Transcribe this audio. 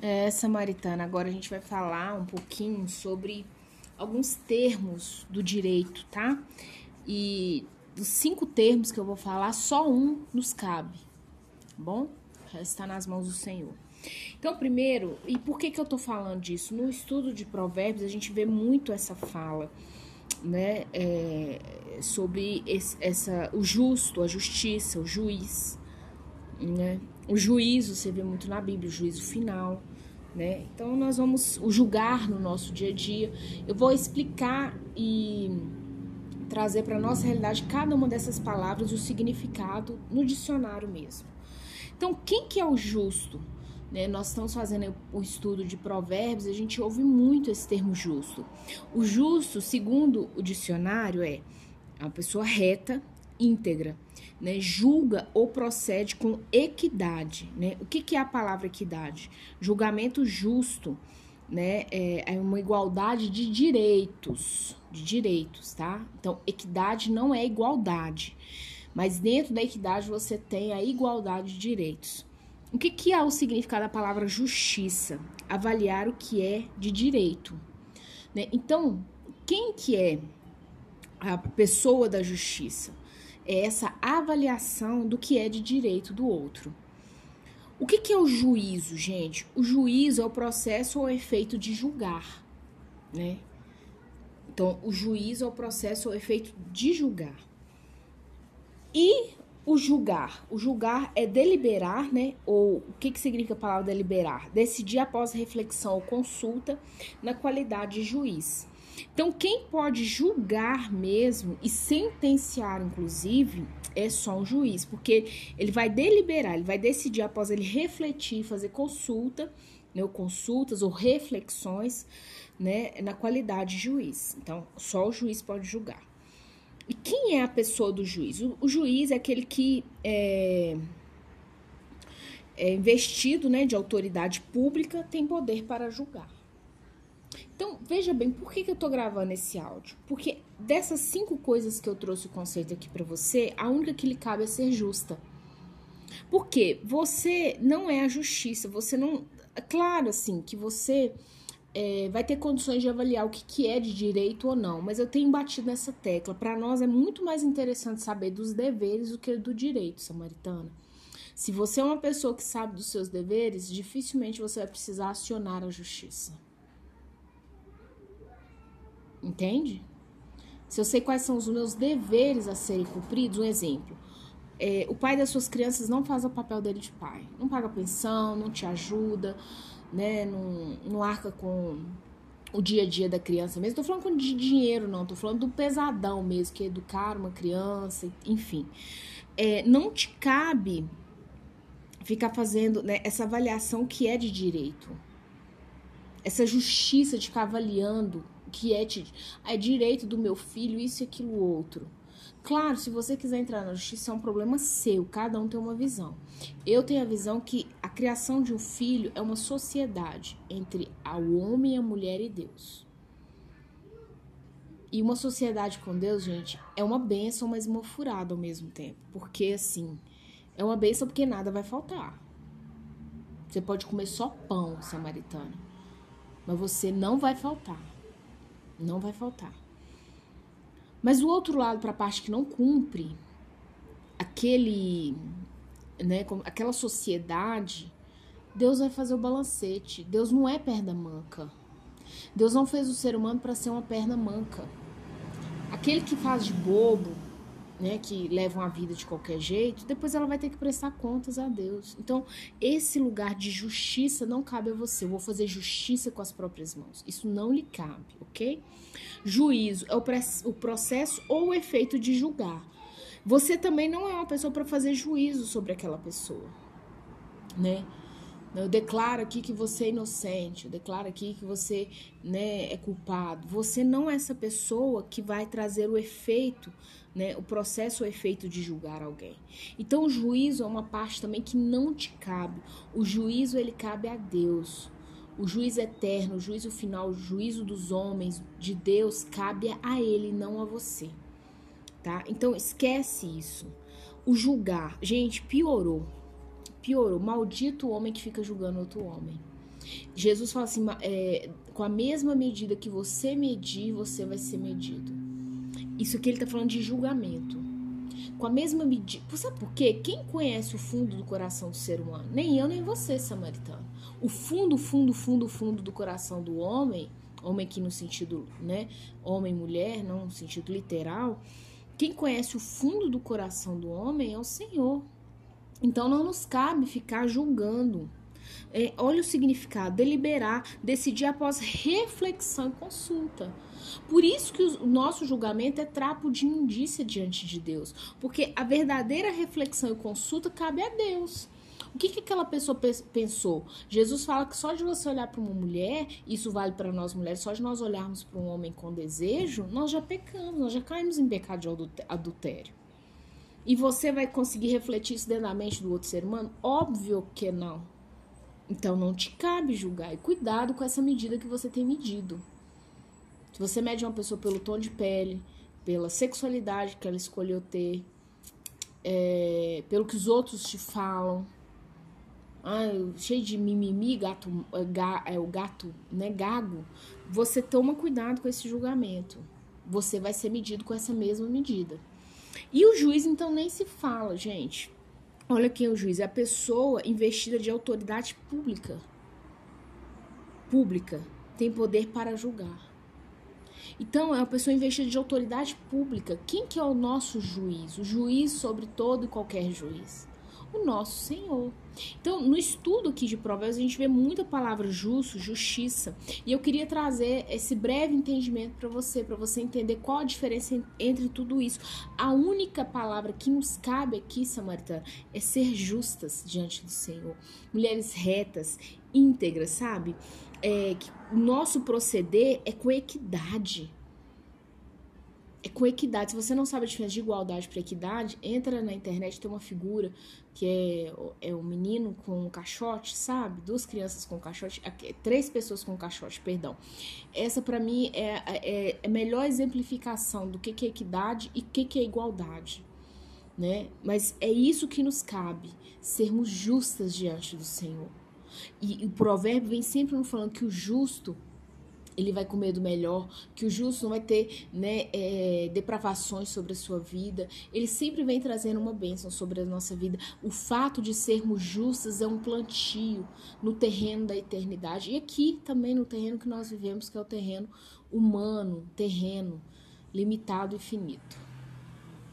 É, Samaritana, agora a gente vai falar um pouquinho sobre alguns termos do direito, tá? E dos cinco termos que eu vou falar, só um nos cabe, tá bom? Está nas mãos do Senhor. Então, primeiro, e por que, que eu tô falando disso? No estudo de provérbios, a gente vê muito essa fala, né? É, sobre esse, essa, o justo, a justiça, o juiz, né? O juízo, você vê muito na Bíblia, o juízo final, né? Então nós vamos o julgar no nosso dia a dia. Eu vou explicar e trazer para nossa realidade cada uma dessas palavras o significado no dicionário mesmo. Então, quem que é o justo? Né, nós estamos fazendo o estudo de provérbios, a gente ouve muito esse termo justo. O justo, segundo o dicionário, é uma pessoa reta, íntegra, né, julga ou procede com equidade. Né? O que, que é a palavra equidade? Julgamento justo, né, é, é uma igualdade de direitos, de direitos, tá? Então, equidade não é igualdade, mas dentro da equidade você tem a igualdade de direitos. O que, que é o significado da palavra justiça? Avaliar o que é de direito. Né? Então, quem que é a pessoa da justiça? É essa avaliação do que é de direito do outro. O que, que é o juízo, gente? O juízo é o processo ou efeito de julgar, né? Então, o juízo é o processo ou efeito de julgar. E o julgar? O julgar é deliberar, né? Ou o que, que significa a palavra deliberar? Decidir após reflexão ou consulta na qualidade de juiz. Então, quem pode julgar mesmo e sentenciar, inclusive, é só um juiz, porque ele vai deliberar, ele vai decidir após ele refletir, fazer consulta, né, consultas ou reflexões, né, na qualidade de juiz. Então, só o juiz pode julgar. E quem é a pessoa do juiz? O, o juiz é aquele que é, é investido, né, de autoridade pública, tem poder para julgar. Veja bem, por que, que eu tô gravando esse áudio? Porque dessas cinco coisas que eu trouxe o conceito aqui para você, a única que lhe cabe é ser justa. Porque você não é a justiça, você não. É claro, assim, que você é, vai ter condições de avaliar o que, que é de direito ou não, mas eu tenho batido nessa tecla. Para nós é muito mais interessante saber dos deveres do que do direito, samaritana. Se você é uma pessoa que sabe dos seus deveres, dificilmente você vai precisar acionar a justiça. Entende? Se eu sei quais são os meus deveres a serem cumpridos, um exemplo. É, o pai das suas crianças não faz o papel dele de pai. Não paga pensão, não te ajuda, né? Não, não arca com o dia a dia da criança mesmo. Tô falando de dinheiro, não. Tô falando do pesadão mesmo, que é educar uma criança, enfim. É, não te cabe ficar fazendo né, essa avaliação que é de direito. Essa justiça de ficar avaliando que é, é direito do meu filho, isso e aquilo outro. Claro, se você quiser entrar na justiça, é um problema seu, cada um tem uma visão. Eu tenho a visão que a criação de um filho é uma sociedade entre o homem, a mulher e Deus. E uma sociedade com Deus, gente, é uma benção, mas uma furada ao mesmo tempo. Porque, assim, é uma benção porque nada vai faltar. Você pode comer só pão, samaritano, mas você não vai faltar. Não vai faltar. Mas o outro lado, para a parte que não cumpre, aquele, né, aquela sociedade, Deus vai fazer o balancete. Deus não é perna manca. Deus não fez o ser humano para ser uma perna manca. Aquele que faz de bobo, né, que levam a vida de qualquer jeito, depois ela vai ter que prestar contas a Deus. Então, esse lugar de justiça não cabe a você. Eu vou fazer justiça com as próprias mãos. Isso não lhe cabe, ok? Juízo é o, processo ou o efeito de julgar. Você também não é uma pessoa para fazer juízo sobre aquela pessoa, né? Eu declaro aqui que você é inocente, eu declaro aqui que você né, é culpado. Você não é essa pessoa que vai trazer o efeito, né, o processo, o efeito de julgar alguém. Então, o juízo é uma parte também que não te cabe. O juízo ele cabe a Deus. O juízo eterno, o juízo final, o juízo dos homens, de Deus, cabe a Ele, não a você. Tá? Então, esquece isso. O julgar, gente, piorou piorou. Maldito o homem que fica julgando outro homem. Jesus fala assim: é, com a mesma medida que você medir, você vai ser medido. Isso aqui ele está falando de julgamento. Com a mesma medida. Sabe por quê? Quem conhece o fundo do coração do ser humano? Nem eu, nem você, samaritano. O fundo, fundo, fundo, fundo do coração do homem, homem aqui no sentido, né? Homem, mulher, não no sentido literal. Quem conhece o fundo do coração do homem é o Senhor. Então não nos cabe ficar julgando é, olha o significado, deliberar, decidir após reflexão e consulta. Por isso que o nosso julgamento é trapo de imundícia diante de Deus, porque a verdadeira reflexão e consulta cabe a Deus. O que, que aquela pessoa pensou? Jesus fala que só de você olhar para uma mulher, isso vale para nós mulheres, só de nós olharmos para um homem com desejo, nós já pecamos, nós já caímos em pecado de adultério. E você vai conseguir refletir isso dentro da mente do outro ser humano? Óbvio que não. Então não te cabe julgar. E cuidado com essa medida que você tem medido. Se você mede uma pessoa pelo tom de pele, pela sexualidade que ela escolheu ter, é, pelo que os outros te falam, ah, cheio de mimimi, gato, é, é o gato, né, gago, você toma cuidado com esse julgamento. Você vai ser medido com essa mesma medida. E o juiz, então, nem se fala, gente. Olha quem é o juiz, é a pessoa investida de autoridade pública. Pública, tem poder para julgar. Então, é uma pessoa investida de autoridade pública. Quem que é o nosso juiz? O juiz sobre todo e qualquer juiz o nosso Senhor. Então, no estudo aqui de Provérbios, a gente vê muita palavra justo, justiça. E eu queria trazer esse breve entendimento para você, para você entender qual a diferença entre tudo isso. A única palavra que nos cabe aqui, Samaritana, é ser justas diante do Senhor. Mulheres retas, íntegras, sabe? É, que o nosso proceder é com equidade com equidade. Se você não sabe a diferença de igualdade para equidade, entra na internet, tem uma figura que é, é um menino com um caixote, sabe? Duas crianças com um caixote, três pessoas com um caixote, perdão. Essa para mim é, é, é, a melhor exemplificação do que, que é equidade e o que, que é igualdade. Né? Mas é isso que nos cabe, sermos justas diante do Senhor. E, e o provérbio vem sempre falando que o justo ele vai comer do melhor, que o justo não vai ter né, é, depravações sobre a sua vida. Ele sempre vem trazendo uma bênção sobre a nossa vida. O fato de sermos justos é um plantio no terreno da eternidade. E aqui também no terreno que nós vivemos, que é o terreno humano, terreno limitado e finito.